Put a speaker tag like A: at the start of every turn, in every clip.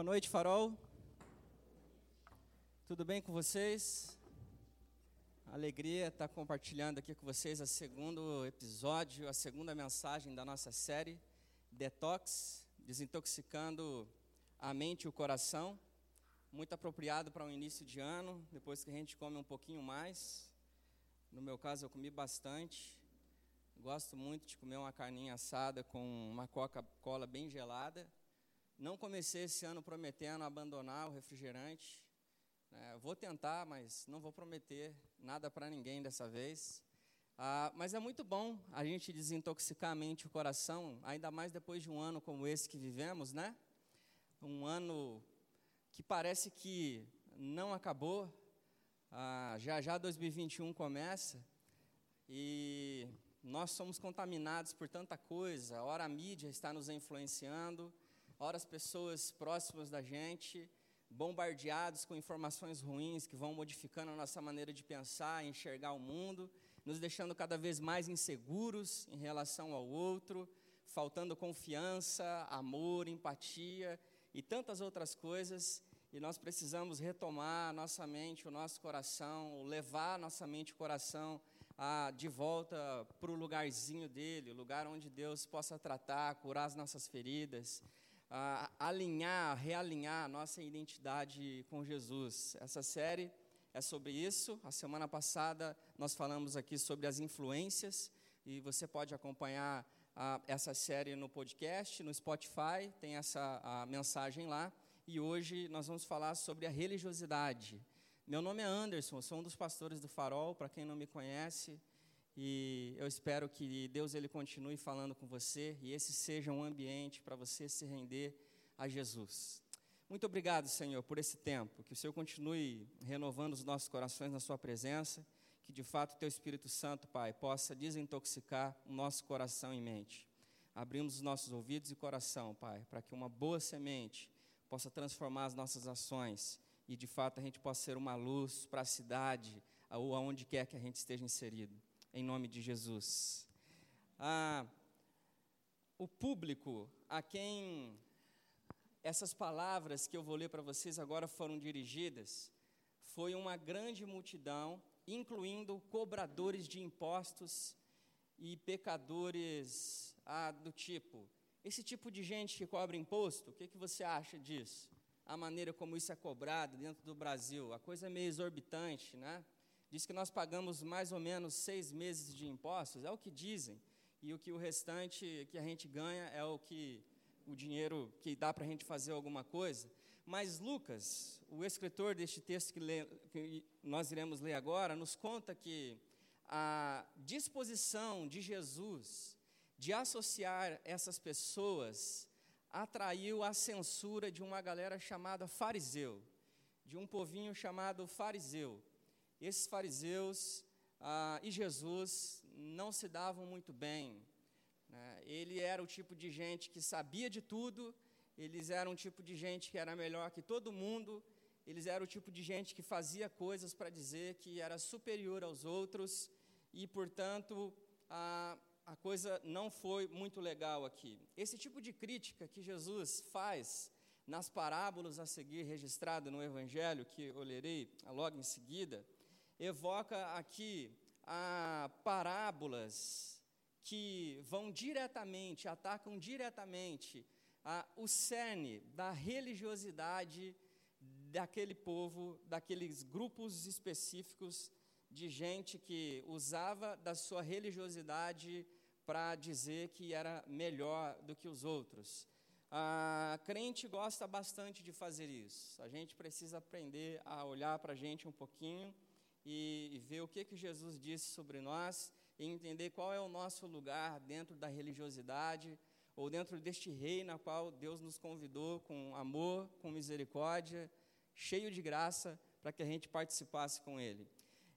A: Boa noite, Farol. Tudo bem com vocês? Alegria estar compartilhando aqui com vocês o segundo episódio, a segunda mensagem da nossa série Detox, desintoxicando a mente e o coração. Muito apropriado para um início de ano, depois que a gente come um pouquinho mais. No meu caso, eu comi bastante. Gosto muito de comer uma carninha assada com uma Coca-Cola bem gelada. Não comecei esse ano prometendo abandonar o refrigerante. É, vou tentar, mas não vou prometer nada para ninguém dessa vez. Ah, mas é muito bom a gente desintoxicar a mente e o coração, ainda mais depois de um ano como esse que vivemos, né? Um ano que parece que não acabou. Ah, já já 2021 começa e nós somos contaminados por tanta coisa. Ora a mídia está nos influenciando, ora as pessoas próximas da gente bombardeados com informações ruins que vão modificando a nossa maneira de pensar, enxergar o mundo, nos deixando cada vez mais inseguros em relação ao outro, faltando confiança, amor, empatia e tantas outras coisas. E nós precisamos retomar a nossa mente, o nosso coração, levar a nossa mente e o coração a, de volta para o lugarzinho dele, o lugar onde Deus possa tratar, curar as nossas feridas, alinhar, realinhar nossa identidade com Jesus. Essa série é sobre isso. A semana passada nós falamos aqui sobre as influências e você pode acompanhar essa série no podcast, no Spotify, tem essa mensagem lá. E hoje nós vamos falar sobre a religiosidade. Meu nome é Anderson, sou um dos pastores do Farol, para quem não me conhece. E eu espero que Deus ele continue falando com você e esse seja um ambiente para você se render a Jesus. Muito obrigado, Senhor, por esse tempo. Que o Senhor continue renovando os nossos corações na Sua presença. Que de fato o Teu Espírito Santo, Pai, possa desintoxicar o nosso coração e mente. Abrimos os nossos ouvidos e coração, Pai, para que uma boa semente possa transformar as nossas ações e de fato a gente possa ser uma luz para a cidade ou aonde quer que a gente esteja inserido em nome de Jesus. Ah, o público a quem essas palavras que eu vou ler para vocês agora foram dirigidas foi uma grande multidão, incluindo cobradores de impostos e pecadores ah, do tipo. Esse tipo de gente que cobra imposto, o que, que você acha disso? A maneira como isso é cobrado dentro do Brasil, a coisa é meio exorbitante, né? Diz que nós pagamos mais ou menos seis meses de impostos, é o que dizem, e o que o restante que a gente ganha é o que o dinheiro que dá para a gente fazer alguma coisa. Mas Lucas, o escritor deste texto que, lê, que nós iremos ler agora, nos conta que a disposição de Jesus de associar essas pessoas atraiu a censura de uma galera chamada fariseu, de um povinho chamado fariseu esses fariseus ah, e Jesus não se davam muito bem. Né? Ele era o tipo de gente que sabia de tudo, eles eram o tipo de gente que era melhor que todo mundo, eles eram o tipo de gente que fazia coisas para dizer que era superior aos outros, e, portanto, a, a coisa não foi muito legal aqui. Esse tipo de crítica que Jesus faz nas parábolas a seguir registrado no Evangelho, que eu lerei logo em seguida, evoca aqui a parábolas que vão diretamente, atacam diretamente a, o cerne da religiosidade daquele povo, daqueles grupos específicos de gente que usava da sua religiosidade para dizer que era melhor do que os outros. A crente gosta bastante de fazer isso. A gente precisa aprender a olhar para a gente um pouquinho e, ver o que, que Jesus disse sobre nós e entender qual é o nosso lugar dentro da religiosidade ou dentro deste reino na qual Deus nos convidou com amor, com misericórdia, cheio de graça, para que a gente participasse com Ele.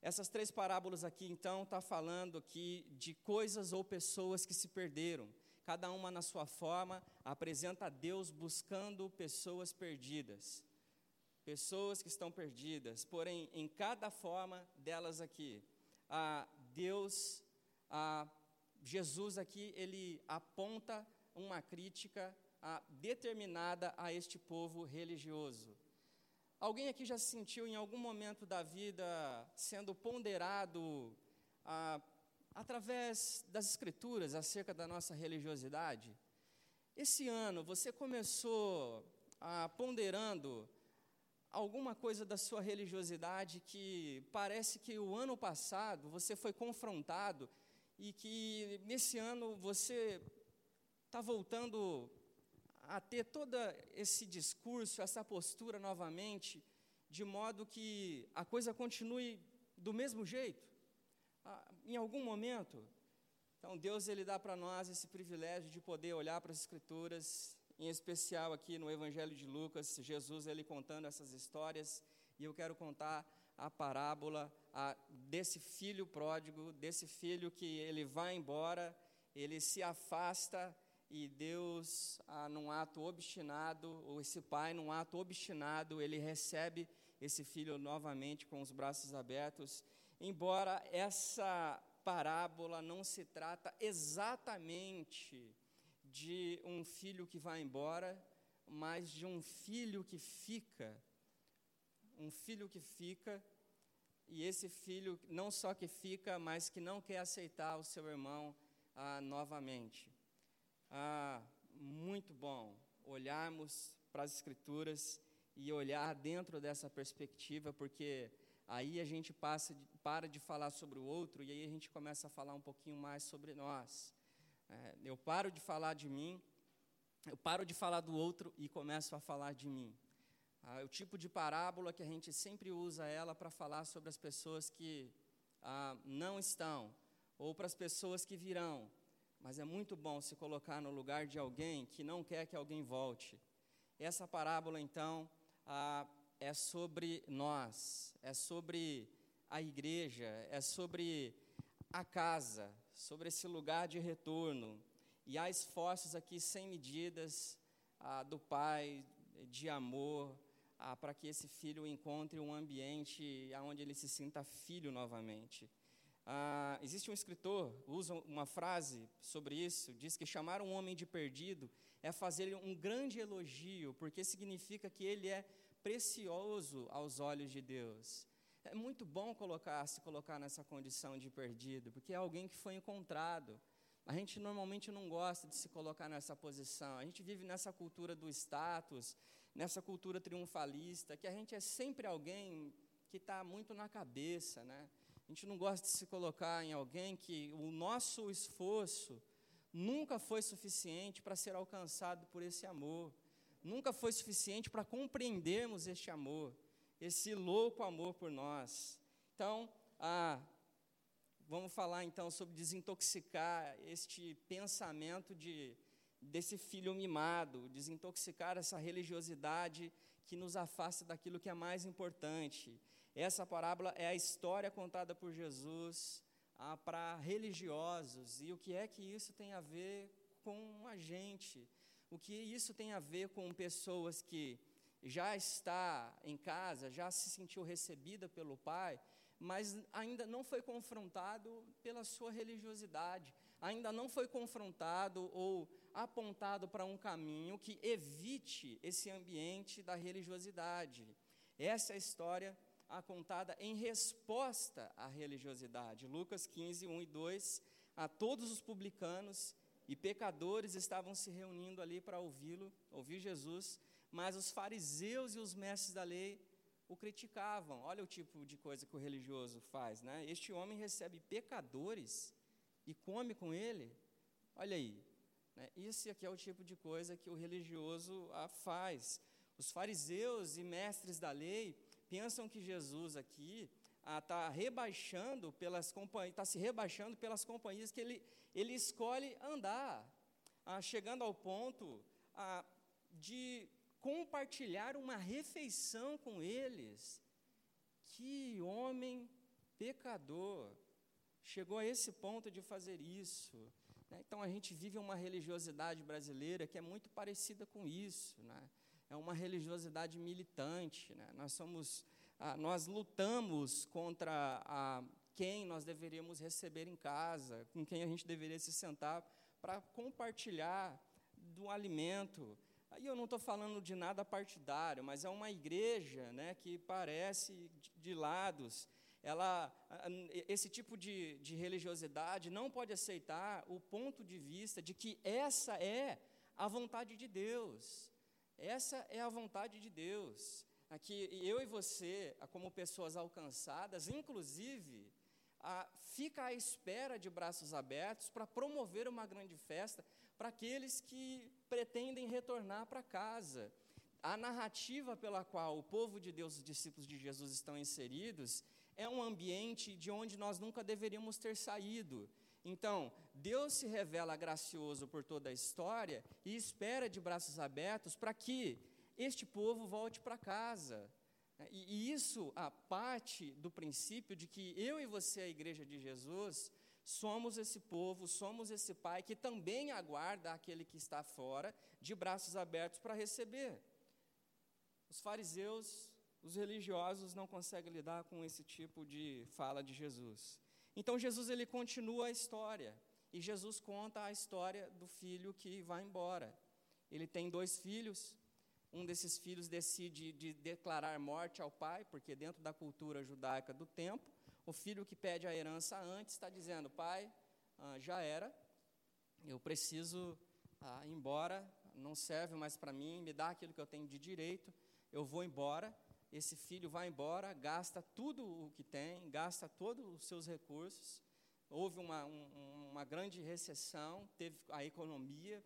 A: Essas três parábolas aqui, então, está falando aqui de coisas ou pessoas que se perderam. Cada uma na sua forma apresenta a Deus buscando pessoas perdidas pessoas que estão perdidas, porém, em cada forma delas aqui, a Deus, a Jesus aqui, ele aponta uma crítica ah, determinada a este povo religioso. Alguém aqui já se sentiu em algum momento da vida sendo ponderado ah, através das Escrituras acerca da nossa religiosidade? Esse ano você começou ah, ponderando alguma coisa da sua religiosidade que parece que o ano passado você foi confrontado e que nesse ano você está voltando a ter todo esse discurso, essa postura novamente, de modo que a coisa continue do mesmo jeito, ah, em algum momento. Então, Deus ele dá para nós esse privilégio de poder olhar para as Escrituras, em especial aqui no Evangelho de Lucas, Jesus ele contando essas histórias, e eu quero contar a parábola a, desse filho pródigo, desse filho que ele vai embora, ele se afasta e Deus, ah, num ato obstinado, ou esse pai, num ato obstinado, ele recebe esse filho novamente com os braços abertos, embora essa parábola não se trata exatamente de um filho que vai embora, mas de um filho que fica, um filho que fica, e esse filho não só que fica, mas que não quer aceitar o seu irmão ah, novamente. Ah, muito bom olharmos para as Escrituras e olhar dentro dessa perspectiva, porque aí a gente passa para de falar sobre o outro e aí a gente começa a falar um pouquinho mais sobre nós. Eu paro de falar de mim, eu paro de falar do outro e começo a falar de mim. Ah, é o tipo de parábola que a gente sempre usa ela para falar sobre as pessoas que ah, não estão, ou para as pessoas que virão, mas é muito bom se colocar no lugar de alguém que não quer que alguém volte. Essa parábola, então, ah, é sobre nós, é sobre a igreja, é sobre a casa, sobre esse lugar de retorno. E há esforços aqui sem medidas ah, do Pai de amor ah, para que esse filho encontre um ambiente onde ele se sinta filho novamente. Ah, existe um escritor, usa uma frase sobre isso, diz que chamar um homem de perdido é fazer um grande elogio, porque significa que ele é precioso aos olhos de Deus. É muito bom colocar, se colocar nessa condição de perdido, porque é alguém que foi encontrado. A gente normalmente não gosta de se colocar nessa posição. A gente vive nessa cultura do status, nessa cultura triunfalista, que a gente é sempre alguém que está muito na cabeça, né? A gente não gosta de se colocar em alguém que o nosso esforço nunca foi suficiente para ser alcançado por esse amor, nunca foi suficiente para compreendermos este amor, esse louco amor por nós. Então, ah, vamos falar então sobre desintoxicar este pensamento de desse filho mimado, desintoxicar essa religiosidade que nos afasta daquilo que é mais importante. Essa parábola é a história contada por Jesus ah, para religiosos. E o que é que isso tem a ver com a gente? O que isso tem a ver com pessoas que já está em casa, já se sentiu recebida pelo Pai, mas ainda não foi confrontado pela sua religiosidade, ainda não foi confrontado ou apontado para um caminho que evite esse ambiente da religiosidade. Essa é a história a contada em resposta à religiosidade. Lucas 15, 1 e 2. A todos os publicanos e pecadores estavam se reunindo ali para ouvi-lo, ouvir Jesus, mas os fariseus e os mestres da lei o criticavam. Olha o tipo de coisa que o religioso faz, né? Este homem recebe pecadores e come com ele. Olha aí. Né? Esse aqui é o tipo de coisa que o religioso ah, faz. Os fariseus e mestres da lei pensam que Jesus aqui está ah, rebaixando pelas companhias, está se rebaixando pelas companhias que ele, ele escolhe andar, ah, chegando ao ponto de compartilhar uma refeição com eles. Que homem pecador chegou a esse ponto de fazer isso. Né? Então a gente vive uma religiosidade brasileira que é muito parecida com isso. Né? é uma religiosidade militante. Né? Nós somos, ah, nós lutamos contra a, quem nós deveríamos receber em casa, com quem a gente deveria se sentar para compartilhar do alimento. Aí eu não estou falando de nada partidário, mas é uma igreja né, que parece de, lados. Ela, esse tipo de, de religiosidade não pode aceitar o ponto de vista de que essa é a vontade de Deus. Essa é a vontade de Deus. Aqui, eu e você, como pessoas alcançadas, inclusive, a, fica à espera de braços abertos para promover uma grande festa para aqueles que pretendem retornar para casa. A narrativa pela qual o povo de Deus, os discípulos de Jesus estão inseridos, é um ambiente de onde nós nunca deveríamos ter saído. Então, Deus se revela gracioso por toda a história e espera de braços abertos para que este povo volte para casa. E, e isso a parte do princípio de que eu e você, a igreja de Jesus, somos esse povo, somos esse pai que também aguarda aquele que está fora, de braços abertos para receber. Os fariseus, os religiosos não conseguem lidar com esse tipo de fala de Jesus. Então Jesus ele continua a história e Jesus conta a história do filho que vai embora. Ele tem dois filhos. Um desses filhos decide de declarar morte ao pai, porque dentro da cultura judaica do tempo, o filho que pede a herança antes está dizendo: pai, ah, já era, eu preciso ah, ir embora, não serve mais para mim, me dá aquilo que eu tenho de direito, eu vou embora. Esse filho vai embora, gasta tudo o que tem, gasta todos os seus recursos. Houve uma, um, uma grande recessão, teve a economia.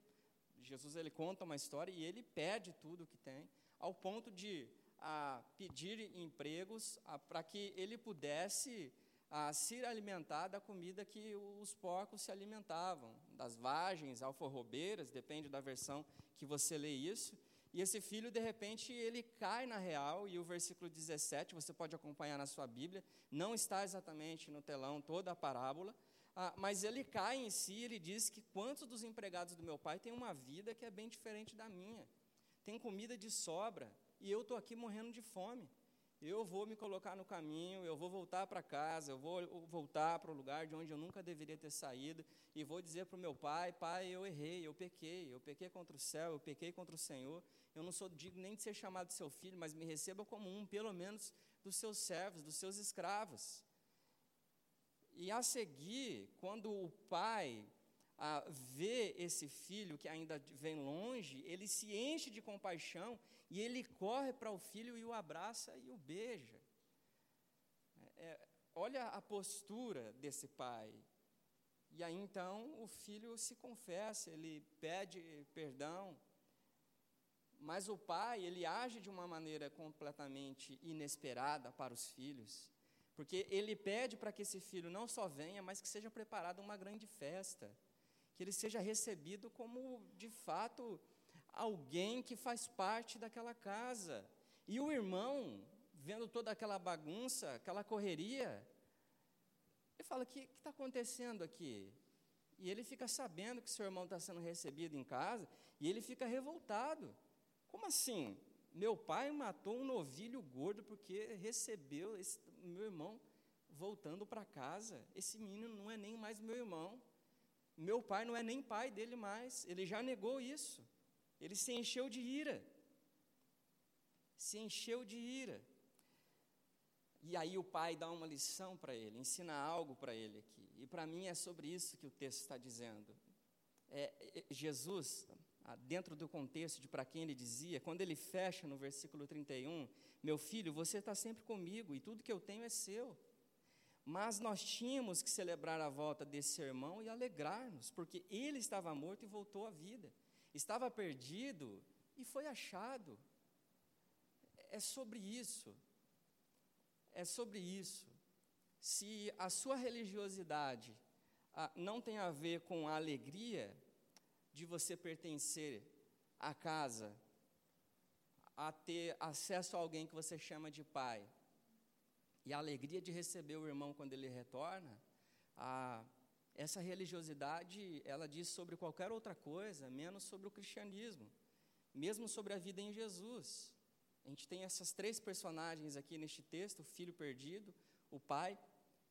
A: Jesus ele conta uma história e ele perde tudo o que tem, ao ponto de a, pedir empregos para que ele pudesse a, se alimentar da comida que os porcos se alimentavam, das vagens, alforrobeiras, depende da versão que você lê isso. E esse filho, de repente, ele cai na real, e o versículo 17, você pode acompanhar na sua Bíblia, não está exatamente no telão toda a parábola, ah, mas ele cai em si, ele diz que quantos dos empregados do meu pai têm uma vida que é bem diferente da minha, tem comida de sobra, e eu estou aqui morrendo de fome. Eu vou me colocar no caminho, eu vou voltar para casa, eu vou voltar para o lugar de onde eu nunca deveria ter saído, e vou dizer para o meu pai: Pai, eu errei, eu pequei, eu pequei contra o céu, eu pequei contra o Senhor, eu não sou digno nem de ser chamado seu filho, mas me receba como um, pelo menos, dos seus servos, dos seus escravos. E a seguir, quando o pai ah, vê esse filho que ainda vem longe, ele se enche de compaixão e ele corre para o filho e o abraça e o beija. É, é, olha a postura desse pai. E aí então o filho se confessa, ele pede perdão. Mas o pai, ele age de uma maneira completamente inesperada para os filhos, porque ele pede para que esse filho não só venha, mas que seja preparada uma grande festa, que ele seja recebido como, de fato, alguém que faz parte daquela casa. E o irmão, vendo toda aquela bagunça, aquela correria, ele fala: O que está acontecendo aqui? E ele fica sabendo que seu irmão está sendo recebido em casa, e ele fica revoltado. Como assim? Meu pai matou um novilho gordo porque recebeu esse, meu irmão voltando para casa. Esse menino não é nem mais meu irmão. Meu pai não é nem pai dele mais. Ele já negou isso. Ele se encheu de ira. Se encheu de ira. E aí o pai dá uma lição para ele, ensina algo para ele aqui. E para mim é sobre isso que o texto está dizendo. É, é, Jesus, ah, dentro do contexto de para quem ele dizia, quando ele fecha no versículo 31, meu filho, você está sempre comigo e tudo que eu tenho é seu. Mas nós tínhamos que celebrar a volta desse irmão e alegrar-nos, porque ele estava morto e voltou à vida. Estava perdido e foi achado. É sobre isso. É sobre isso. Se a sua religiosidade ah, não tem a ver com a alegria, de você pertencer à casa, a ter acesso a alguém que você chama de pai, e a alegria de receber o irmão quando ele retorna, a, essa religiosidade, ela diz sobre qualquer outra coisa, menos sobre o cristianismo, mesmo sobre a vida em Jesus. A gente tem essas três personagens aqui neste texto: o filho perdido, o pai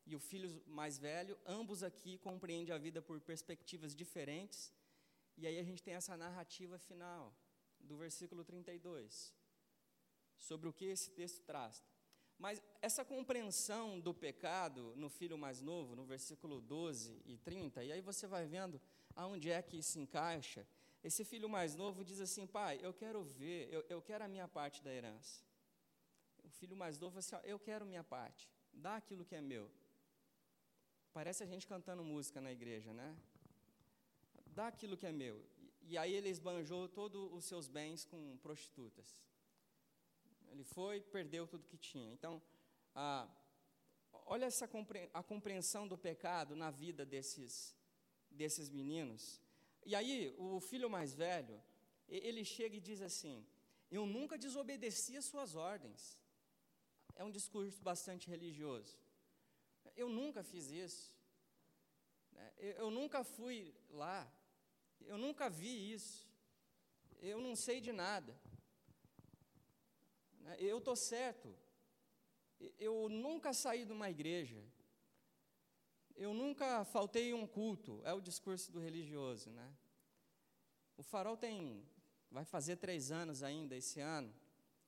A: e o filho mais velho. Ambos aqui compreendem a vida por perspectivas diferentes E aí a gente tem essa narrativa final do versículo 32, sobre o que esse texto traz. Mas essa compreensão do pecado no filho mais novo, no versículo 12 e 30, e aí você vai vendo aonde é que se encaixa. Esse filho mais novo diz assim: Pai, eu quero ver, eu, eu quero a minha parte da herança. O filho mais novo assim: Eu quero minha parte, dá aquilo que é meu. Parece a gente cantando música na igreja, né? Dá aquilo que é meu. E aí ele esbanjou todos os seus bens com prostitutas. Ele foi, perdeu tudo que tinha. Então, olha essa compre a compreensão do pecado na vida desses, desses meninos. E aí, o filho mais velho, ele chega e diz assim: Eu nunca desobedeci as suas ordens. É um discurso bastante religioso. Eu nunca fiz isso. Né? Eu nunca fui lá. Eu nunca vi isso. Eu não sei de nada. Né? Eu estou certo. Eu nunca saí de uma igreja. Eu nunca faltei um culto. É o discurso do religioso, né? O farol tem, vai fazer três anos ainda esse ano.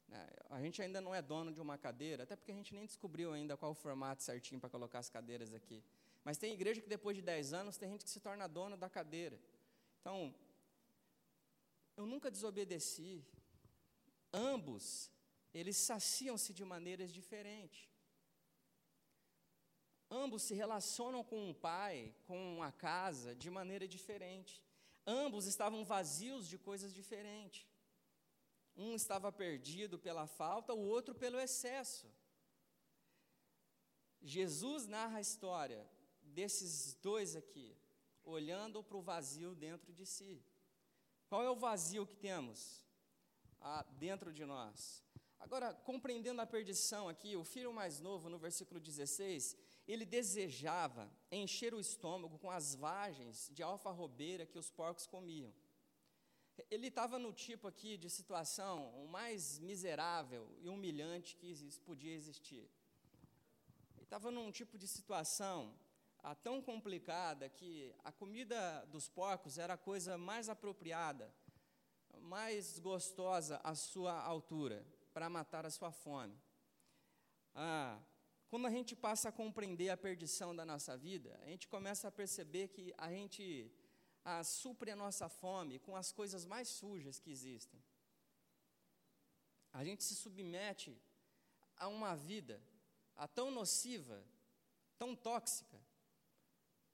A: Né? A gente ainda não é dono de uma cadeira, até porque a gente nem descobriu ainda qual o formato certinho para colocar as cadeiras aqui. Mas tem igreja que depois de dez anos tem gente que se torna dono da cadeira. Então, eu nunca desobedeci. Ambos eles saciam-se de maneiras diferentes. Ambos se relacionam com o pai, com a casa, de maneira diferente. Ambos estavam vazios de coisas diferentes. Um estava perdido pela falta, o outro pelo excesso. Jesus narra a história desses dois aqui, olhando para o vazio dentro de si. Qual é o vazio que temos ah, dentro de nós? Agora, compreendendo a perdição aqui, o filho mais novo, no versículo 16, ele desejava encher o estômago com as vagens de alfarrobeira que os porcos comiam. Ele estava no tipo aqui de situação o mais miserável e humilhante que podia existir. Ele estava num tipo de situação ah, tão complicada que a comida dos porcos era a coisa mais apropriada, mais gostosa à sua altura para matar a sua fome. Ah, quando a gente passa a compreender a perdição da nossa vida, a gente começa a perceber que a gente ah, supre a nossa fome com as coisas mais sujas que existem. A gente se submete a uma vida a tão nociva, tão tóxica,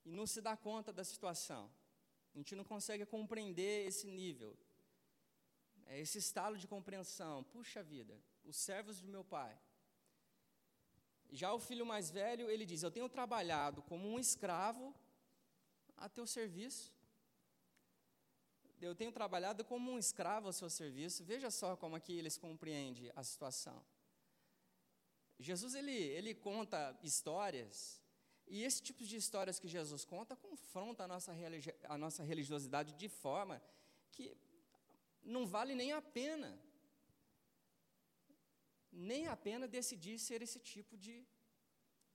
A: e não se dá conta da situação. A gente não consegue compreender esse nível é esse estalo de compreensão. Puxa vida, os servos de meu pai. Já o filho mais velho, ele diz: Eu tenho trabalhado como um escravo a teu serviço. Eu tenho trabalhado como um escravo ao seu serviço. Veja só como aqui eles compreendem a situação. Jesus ele, ele conta histórias, e esse tipo de histórias que Jesus conta confronta a nossa, a nossa religiosidade de forma que não vale nem a pena. Nem a pena decidir ser esse tipo de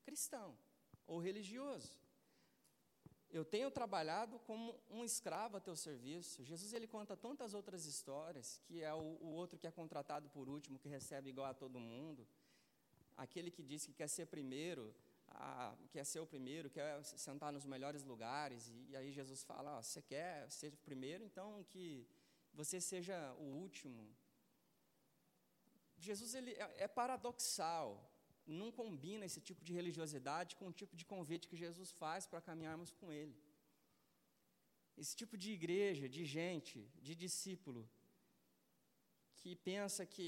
A: cristão ou religioso. Eu tenho trabalhado como um escravo a teu serviço. Jesus ele conta tantas outras histórias, que é o, o outro que é contratado por último, que recebe igual a todo mundo. Aquele que diz que quer ser primeiro, a, quer ser o primeiro, quer sentar nos melhores lugares. E, e aí Jesus fala: ó, você quer ser primeiro, então que você seja o último. Jesus ele é, é paradoxal, não combina esse tipo de religiosidade com o tipo de convite que Jesus faz para caminharmos com Ele. Esse tipo de igreja, de gente, de discípulo, que pensa que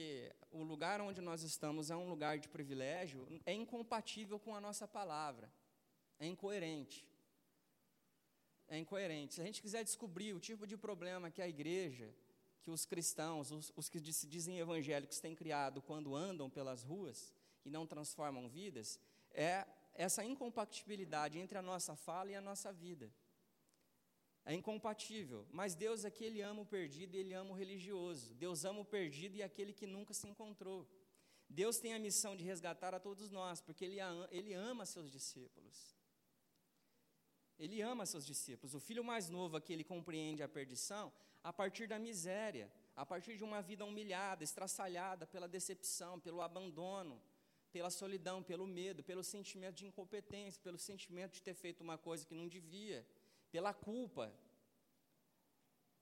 A: o lugar onde nós estamos é um lugar de privilégio, é incompatível com a nossa palavra, é incoerente é incoerente. Se a gente quiser descobrir o tipo de problema que a igreja, que os cristãos, os, os que se dizem evangélicos têm criado quando andam pelas ruas e não transformam vidas, é essa incompatibilidade entre a nossa fala e a nossa vida. É incompatível, mas Deus aqui ele ama o perdido e ele ama o religioso. Deus ama o perdido e aquele que nunca se encontrou. Deus tem a missão de resgatar a todos nós, porque ele, ele ama seus discípulos. Ele ama seus discípulos. O filho mais novo aqui, ele compreende a perdição a partir da miséria, a partir de uma vida humilhada, estraçalhada pela decepção, pelo abandono, pela solidão, pelo medo, pelo sentimento de incompetência, pelo sentimento de ter feito uma coisa que não devia, pela culpa.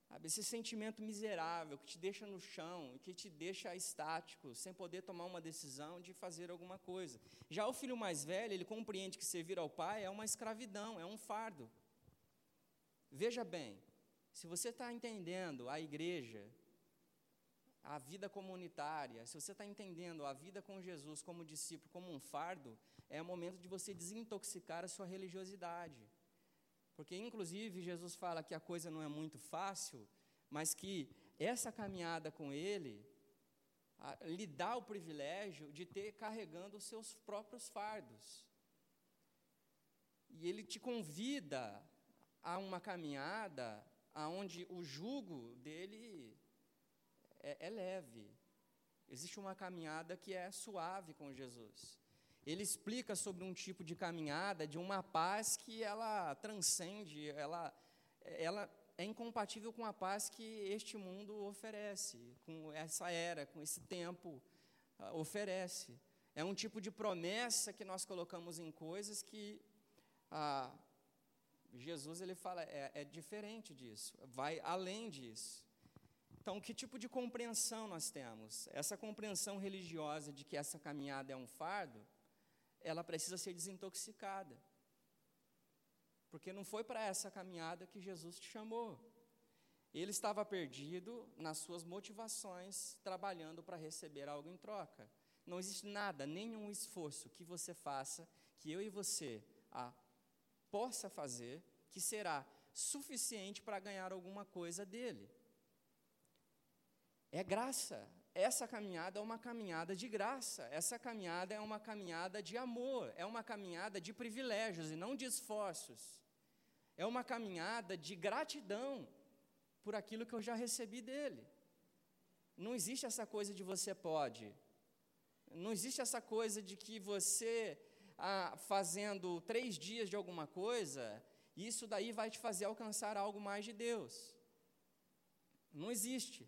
A: Sabe, esse sentimento miserável que te deixa no chão, que te deixa estático, sem poder tomar uma decisão de fazer alguma coisa. Já o filho mais velho, ele compreende que servir ao pai é uma escravidão, é um fardo. Veja bem, se você está entendendo a igreja, a vida comunitária, se você está entendendo a vida com Jesus como discípulo, como um fardo, é o momento de você desintoxicar a sua religiosidade. Porque, inclusive, Jesus fala que a coisa não é muito fácil, mas que essa caminhada com Ele a, lhe dá o privilégio de ter carregando os seus próprios fardos. E Ele te convida a uma caminhada aonde o jugo dele é, é leve. Existe uma caminhada que é suave com Jesus ele explica sobre um tipo de caminhada, de uma paz que ela transcende, ela, ela é incompatível com a paz que este mundo oferece, com essa era, com esse tempo uh, oferece. É um tipo de promessa que nós colocamos em coisas que uh, Jesus ele fala é, é diferente disso, vai além disso. Então, que tipo de compreensão nós temos? Essa compreensão religiosa de que essa caminhada é um fardo, ela precisa ser desintoxicada. Porque não foi para essa caminhada que Jesus te chamou. Ele estava perdido nas suas motivações, trabalhando para receber algo em troca. Não existe nada, nenhum esforço que você faça, que eu e você a, possa fazer, que será suficiente para ganhar alguma coisa dele. É graça, essa caminhada é uma caminhada de graça, essa caminhada é uma caminhada de amor, é uma caminhada de privilégios e não de esforços. É uma caminhada de gratidão por aquilo que eu já recebi dele. Não existe essa coisa de você pode. Não existe essa coisa de que você, ah, fazendo três dias de alguma coisa, isso daí vai te fazer alcançar algo mais de Deus. Não existe.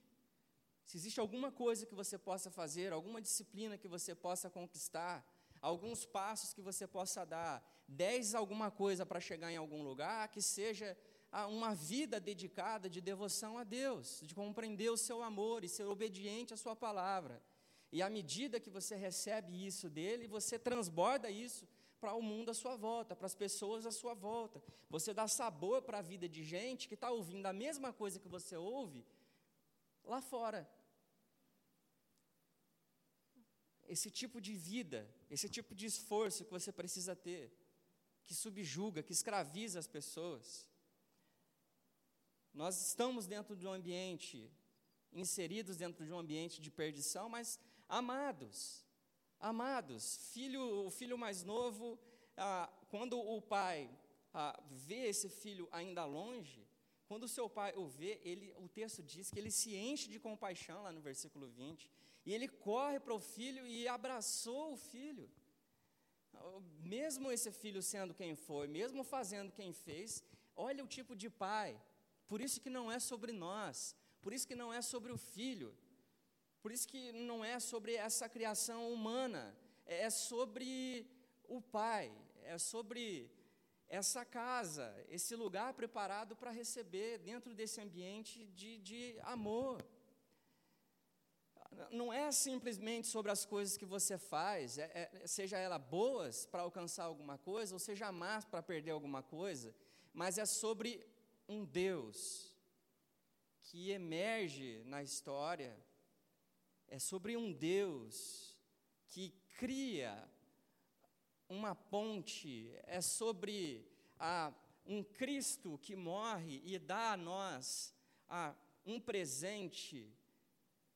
A: Se existe alguma coisa que você possa fazer, alguma disciplina que você possa conquistar, alguns passos que você possa dar, dez alguma coisa para chegar em algum lugar, que seja uma vida dedicada de devoção a Deus, de compreender o seu amor e ser obediente à sua palavra. E à medida que você recebe isso dele, você transborda isso para o mundo à sua volta, para as pessoas à sua volta. Você dá sabor para a vida de gente que está ouvindo a mesma coisa que você ouve lá fora esse tipo de vida, esse tipo de esforço que você precisa ter, que subjuga, que escraviza as pessoas. Nós estamos dentro de um ambiente, inseridos dentro de um ambiente de perdição, mas amados, amados. Filho, o filho mais novo, ah, quando o pai ah, vê esse filho ainda longe, quando o seu pai o vê, ele, o texto diz que ele se enche de compaixão, lá no versículo 20, e ele corre para o filho e abraçou o filho. Mesmo esse filho sendo quem foi, mesmo fazendo quem fez, olha o tipo de pai. Por isso que não é sobre nós, por isso que não é sobre o filho, por isso que não é sobre essa criação humana, é sobre o pai, é sobre essa casa, esse lugar preparado para receber dentro desse ambiente de, de amor não é simplesmente sobre as coisas que você faz, é, é, seja ela boas para alcançar alguma coisa, ou seja más para perder alguma coisa, mas é sobre um Deus que emerge na história, é sobre um Deus que cria uma ponte, é sobre a, um Cristo que morre e dá a nós a, um presente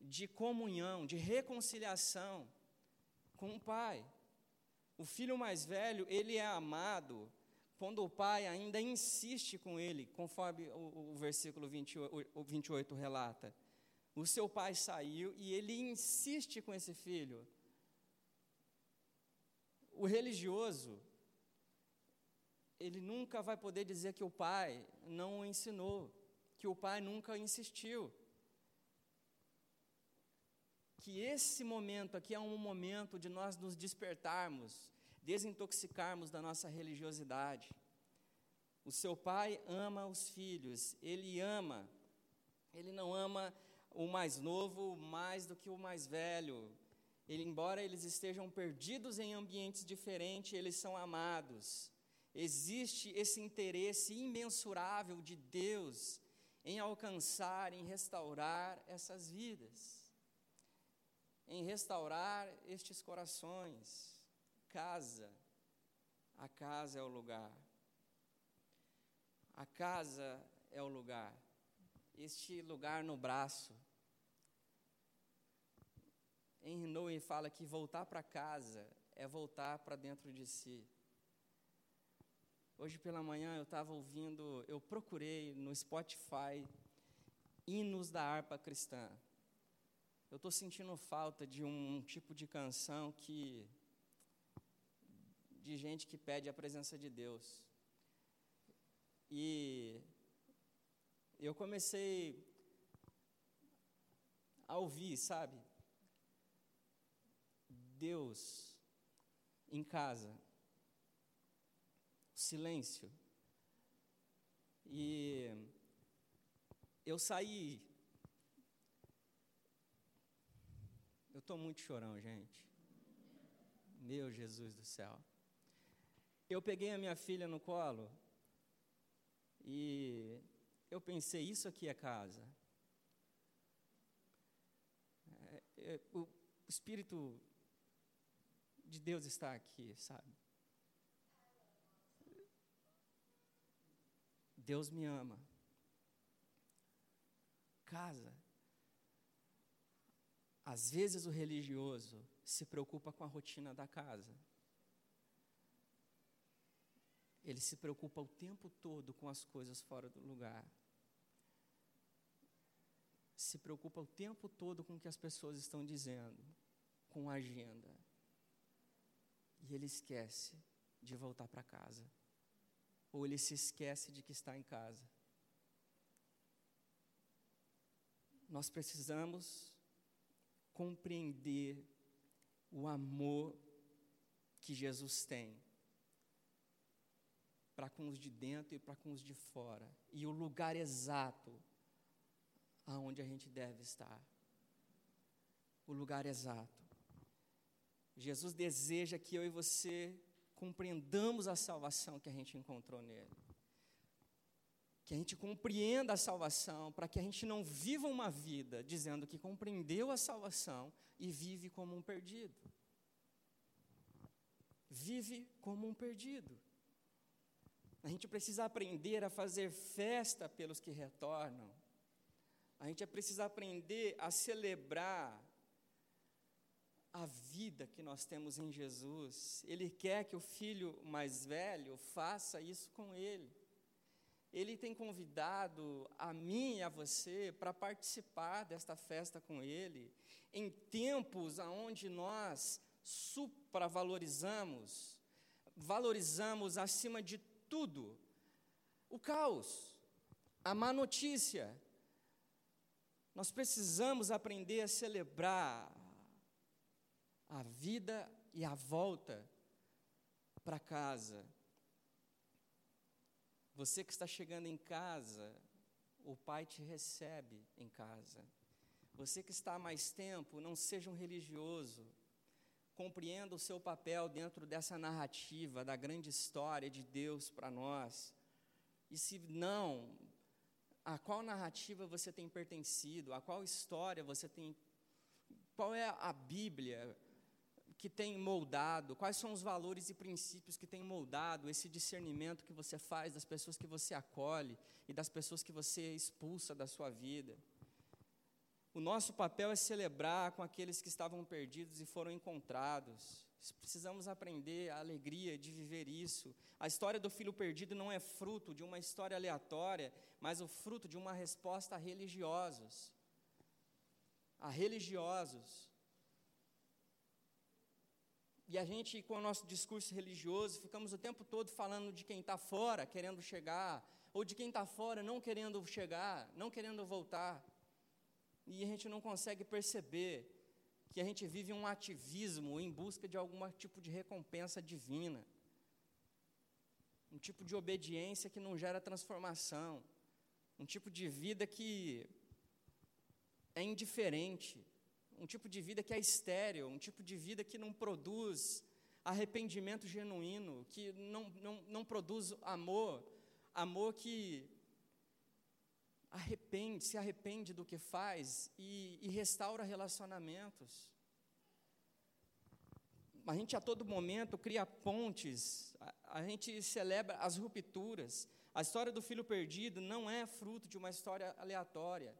A: de comunhão, de reconciliação com o Pai. O filho mais velho, ele é amado quando o pai ainda insiste com ele, conforme o, o versículo 28, o 28 relata. O seu pai saiu e ele insiste com esse filho. O religioso, ele nunca vai poder dizer que o pai não o ensinou, que o pai nunca insistiu. Que esse momento aqui é um momento de nós nos despertarmos, desintoxicarmos da nossa religiosidade. O seu pai ama os filhos, ele ama, ele não ama o mais novo mais do que o mais velho. Ele, embora eles estejam perdidos em ambientes diferentes, eles são amados. Existe esse interesse imensurável de Deus em alcançar, em restaurar essas vidas, em restaurar estes corações. Casa, a casa é o lugar. A casa é o lugar. Este lugar no braço. Henry Nouwen fala que voltar para casa é voltar para dentro de si. Hoje pela manhã eu estava ouvindo, eu procurei no Spotify hinos da harpa cristã. Eu estou sentindo falta de um, tipo de canção que de gente que pede a presença de Deus. E eu comecei a ouvir, sabe? Deus em casa silêncio. E eu saí. Estou muito chorão, gente. Meu Jesus do céu. Eu peguei a minha filha no colo e eu pensei: isso aqui é casa. É, é, o Espírito de Deus está aqui, sabe? Deus me ama. Casa. Às vezes o religioso se preocupa com a rotina da casa. Ele se preocupa o tempo todo com as coisas fora do lugar. Se preocupa o tempo todo com o que as pessoas estão dizendo, com a agenda. E ele esquece de voltar para casa ou ele se esquece de que está em casa. Nós precisamos compreender o amor que Jesus tem para com os de dentro e para com os de fora, e o lugar exato aonde a gente deve estar. O lugar exato. Jesus deseja que eu e você compreendamos a salvação que a gente encontrou nele. Que a gente compreenda a salvação, para que a gente não viva uma vida dizendo que compreendeu a salvação e vive como um perdido. Vive como um perdido. A gente precisa aprender a fazer festa pelos que retornam. A gente precisa aprender a celebrar a vida que nós temos em Jesus. Ele quer que o filho mais velho faça isso com ele. Ele tem convidado a mim e a você para participar desta festa com ele, em tempos onde nós supravalorizamos, valorizamos acima de tudo o caos, a má notícia. Nós precisamos aprender a celebrar a vida e a volta para casa. Você que está chegando em casa, o Pai te recebe em casa. Você que está há mais tempo, não seja um religioso. Compreenda o seu papel dentro dessa narrativa da grande história de Deus para nós. E se não, a qual narrativa você tem pertencido? A qual história você tem? Qual é a Bíblia? Que tem moldado, quais são os valores e princípios que tem moldado esse discernimento que você faz das pessoas que você acolhe e das pessoas que você expulsa da sua vida. O nosso papel é celebrar com aqueles que estavam perdidos e foram encontrados. Precisamos aprender a alegria de viver isso. A história do filho perdido não é fruto de uma história aleatória, mas o fruto de uma resposta a religiosos. A religiosos E a gente, com o nosso discurso religioso, ficamos o tempo todo falando de quem está fora, querendo chegar, ou de quem está fora, não querendo chegar, não querendo voltar. E a gente não consegue perceber que a gente vive um ativismo em busca de algum tipo de recompensa divina, um tipo de obediência que não gera transformação, um tipo de vida que é indiferente, um tipo de vida que é estéril, um tipo de vida que não produz arrependimento genuíno, que não, não, não produz amor, amor que arrepende, se arrepende do que faz e, e restaura relacionamentos. A gente a todo momento cria pontes, a, a gente celebra as rupturas. A história do filho perdido não é fruto de uma história aleatória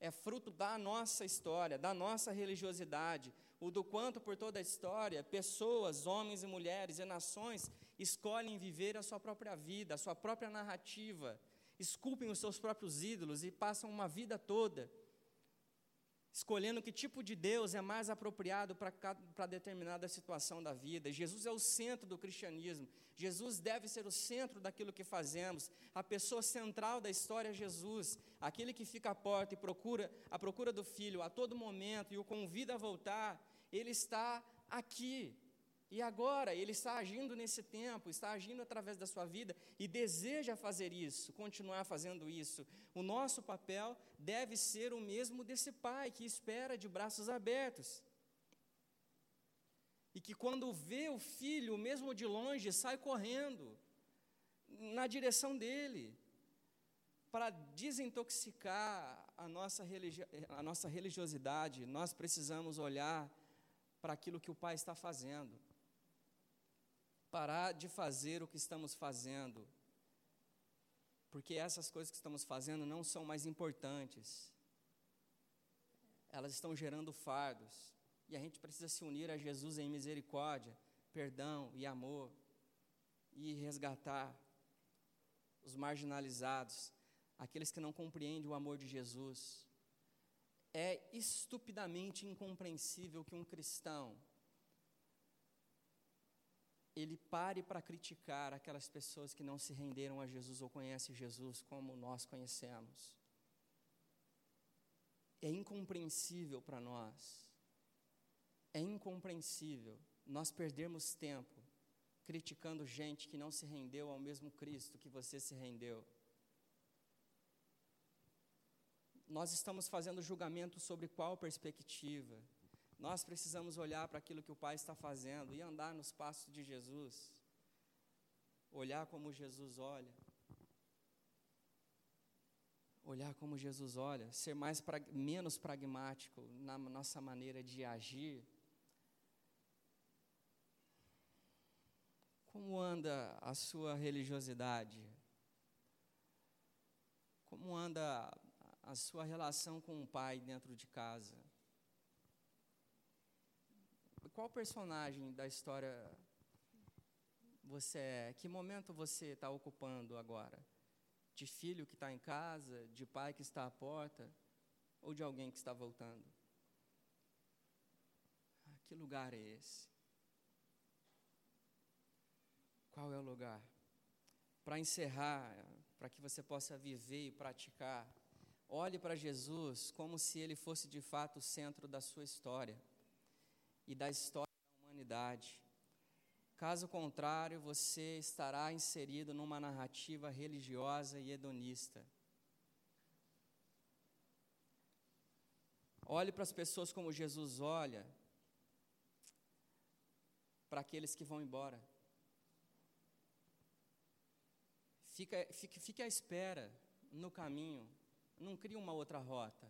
A: é fruto da nossa história, da nossa religiosidade, o do quanto por toda a história, pessoas, homens e mulheres e nações escolhem viver a sua própria vida, a sua própria narrativa, esculpem os seus próprios ídolos e passam uma vida toda escolhendo que tipo de Deus é mais apropriado para determinada situação da vida. Jesus é o centro do cristianismo. Jesus deve ser o centro daquilo que fazemos. A pessoa central da história é Jesus, aquele que fica à porta e procura a procura do filho a todo momento e o convida a voltar. Ele está aqui. E agora ele está agindo nesse tempo, está agindo através da sua vida e deseja fazer isso, continuar fazendo isso. O nosso papel deve ser o mesmo desse pai que espera de braços abertos. E que quando vê o filho, mesmo de longe, sai correndo na direção dele, para desintoxicar a nossa, a nossa religiosidade, nós precisamos olhar para aquilo que o pai está fazendo parar de fazer o que estamos fazendo, porque essas coisas que estamos fazendo não são mais importantes, elas estão gerando fardos, e a gente precisa se unir a Jesus em misericórdia, perdão e amor, e resgatar os marginalizados, aqueles que não compreendem o amor de Jesus. É estupidamente incompreensível que um cristão ele pare para criticar aquelas pessoas que não se renderam a Jesus ou conhecem Jesus como nós conhecemos. É incompreensível para nós, é incompreensível nós perdermos tempo criticando gente que não se rendeu ao mesmo Cristo que você se rendeu. Nós estamos fazendo julgamento sobre qual perspectiva? Nós precisamos olhar para aquilo que o Pai está fazendo e andar nos passos de Jesus. Olhar como Jesus olha. Olhar como Jesus olha, ser mais menos pragmático na nossa maneira de agir. Como anda a sua religiosidade? Como anda a sua relação com o Pai dentro de casa? Qual personagem da história você é? Que momento você está ocupando agora? De filho que está em casa, de pai que está à porta, ou de alguém que está voltando? Ah, que lugar é esse? Qual é o lugar? Para encerrar, para que você possa viver e praticar, olhe para Jesus como se ele fosse de fato o centro da sua história e da história da humanidade. Caso contrário, você estará inserido numa narrativa religiosa e hedonista. Olhe para as pessoas como Jesus olha para aqueles que vão embora. Fica, fique, fique à espera no caminho, não crie uma outra rota.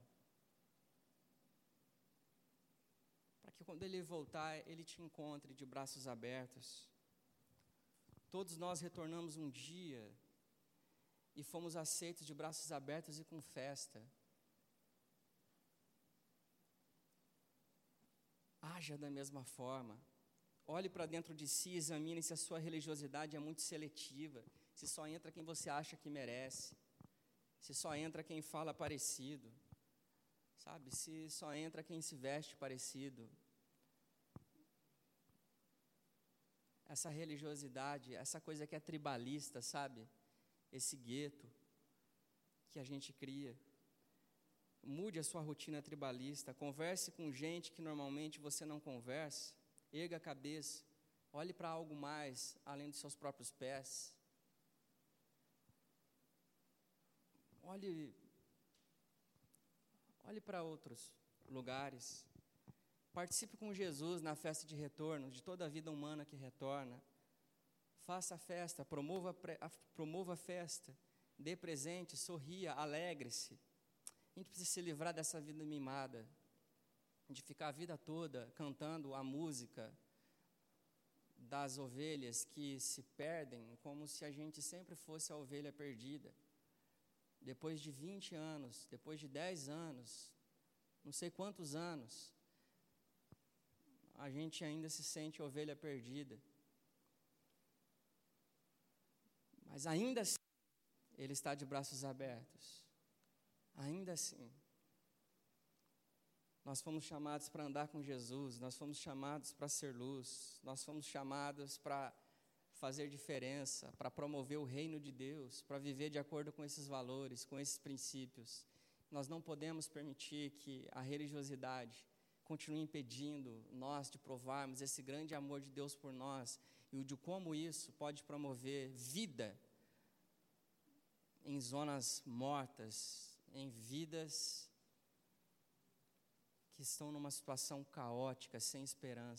A: Que quando ele voltar, ele te encontre de braços abertos. Todos nós retornamos um dia e fomos aceitos de braços abertos e com festa. Haja da mesma forma. Olhe para dentro de si, examine se a sua religiosidade é muito seletiva, se só entra quem você acha que merece, se só entra quem fala parecido, sabe? Se só entra quem se veste parecido, essa religiosidade, essa coisa que é tribalista, sabe? Esse gueto que a gente cria. Mude a sua rotina tribalista, converse com gente que normalmente você não conversa, erga a cabeça, olhe para algo mais além dos seus próprios pés. Olhe olhe para outros lugares. Participe com Jesus na festa de retorno de toda a vida humana que retorna. Faça a festa, promova, promova a festa, dê presente, sorria, alegre-se. A gente precisa se livrar dessa vida mimada, de ficar a vida toda cantando a música das ovelhas que se perdem, como se a gente sempre fosse a ovelha perdida. Depois de 20 anos, depois de 10 anos, não sei quantos anos, a gente ainda se sente ovelha perdida. Mas ainda assim, Ele está de braços abertos. Ainda assim. Nós fomos chamados para andar com Jesus, nós fomos chamados para ser luz, nós fomos chamados para fazer diferença, para promover o reino de Deus, para viver de acordo com esses valores, com esses princípios. Nós não podemos permitir que a religiosidade continue impedindo nós de provarmos esse grande amor de Deus por nós e de como isso pode promover vida em zonas mortas, em vidas que estão numa situação caótica, sem esperança.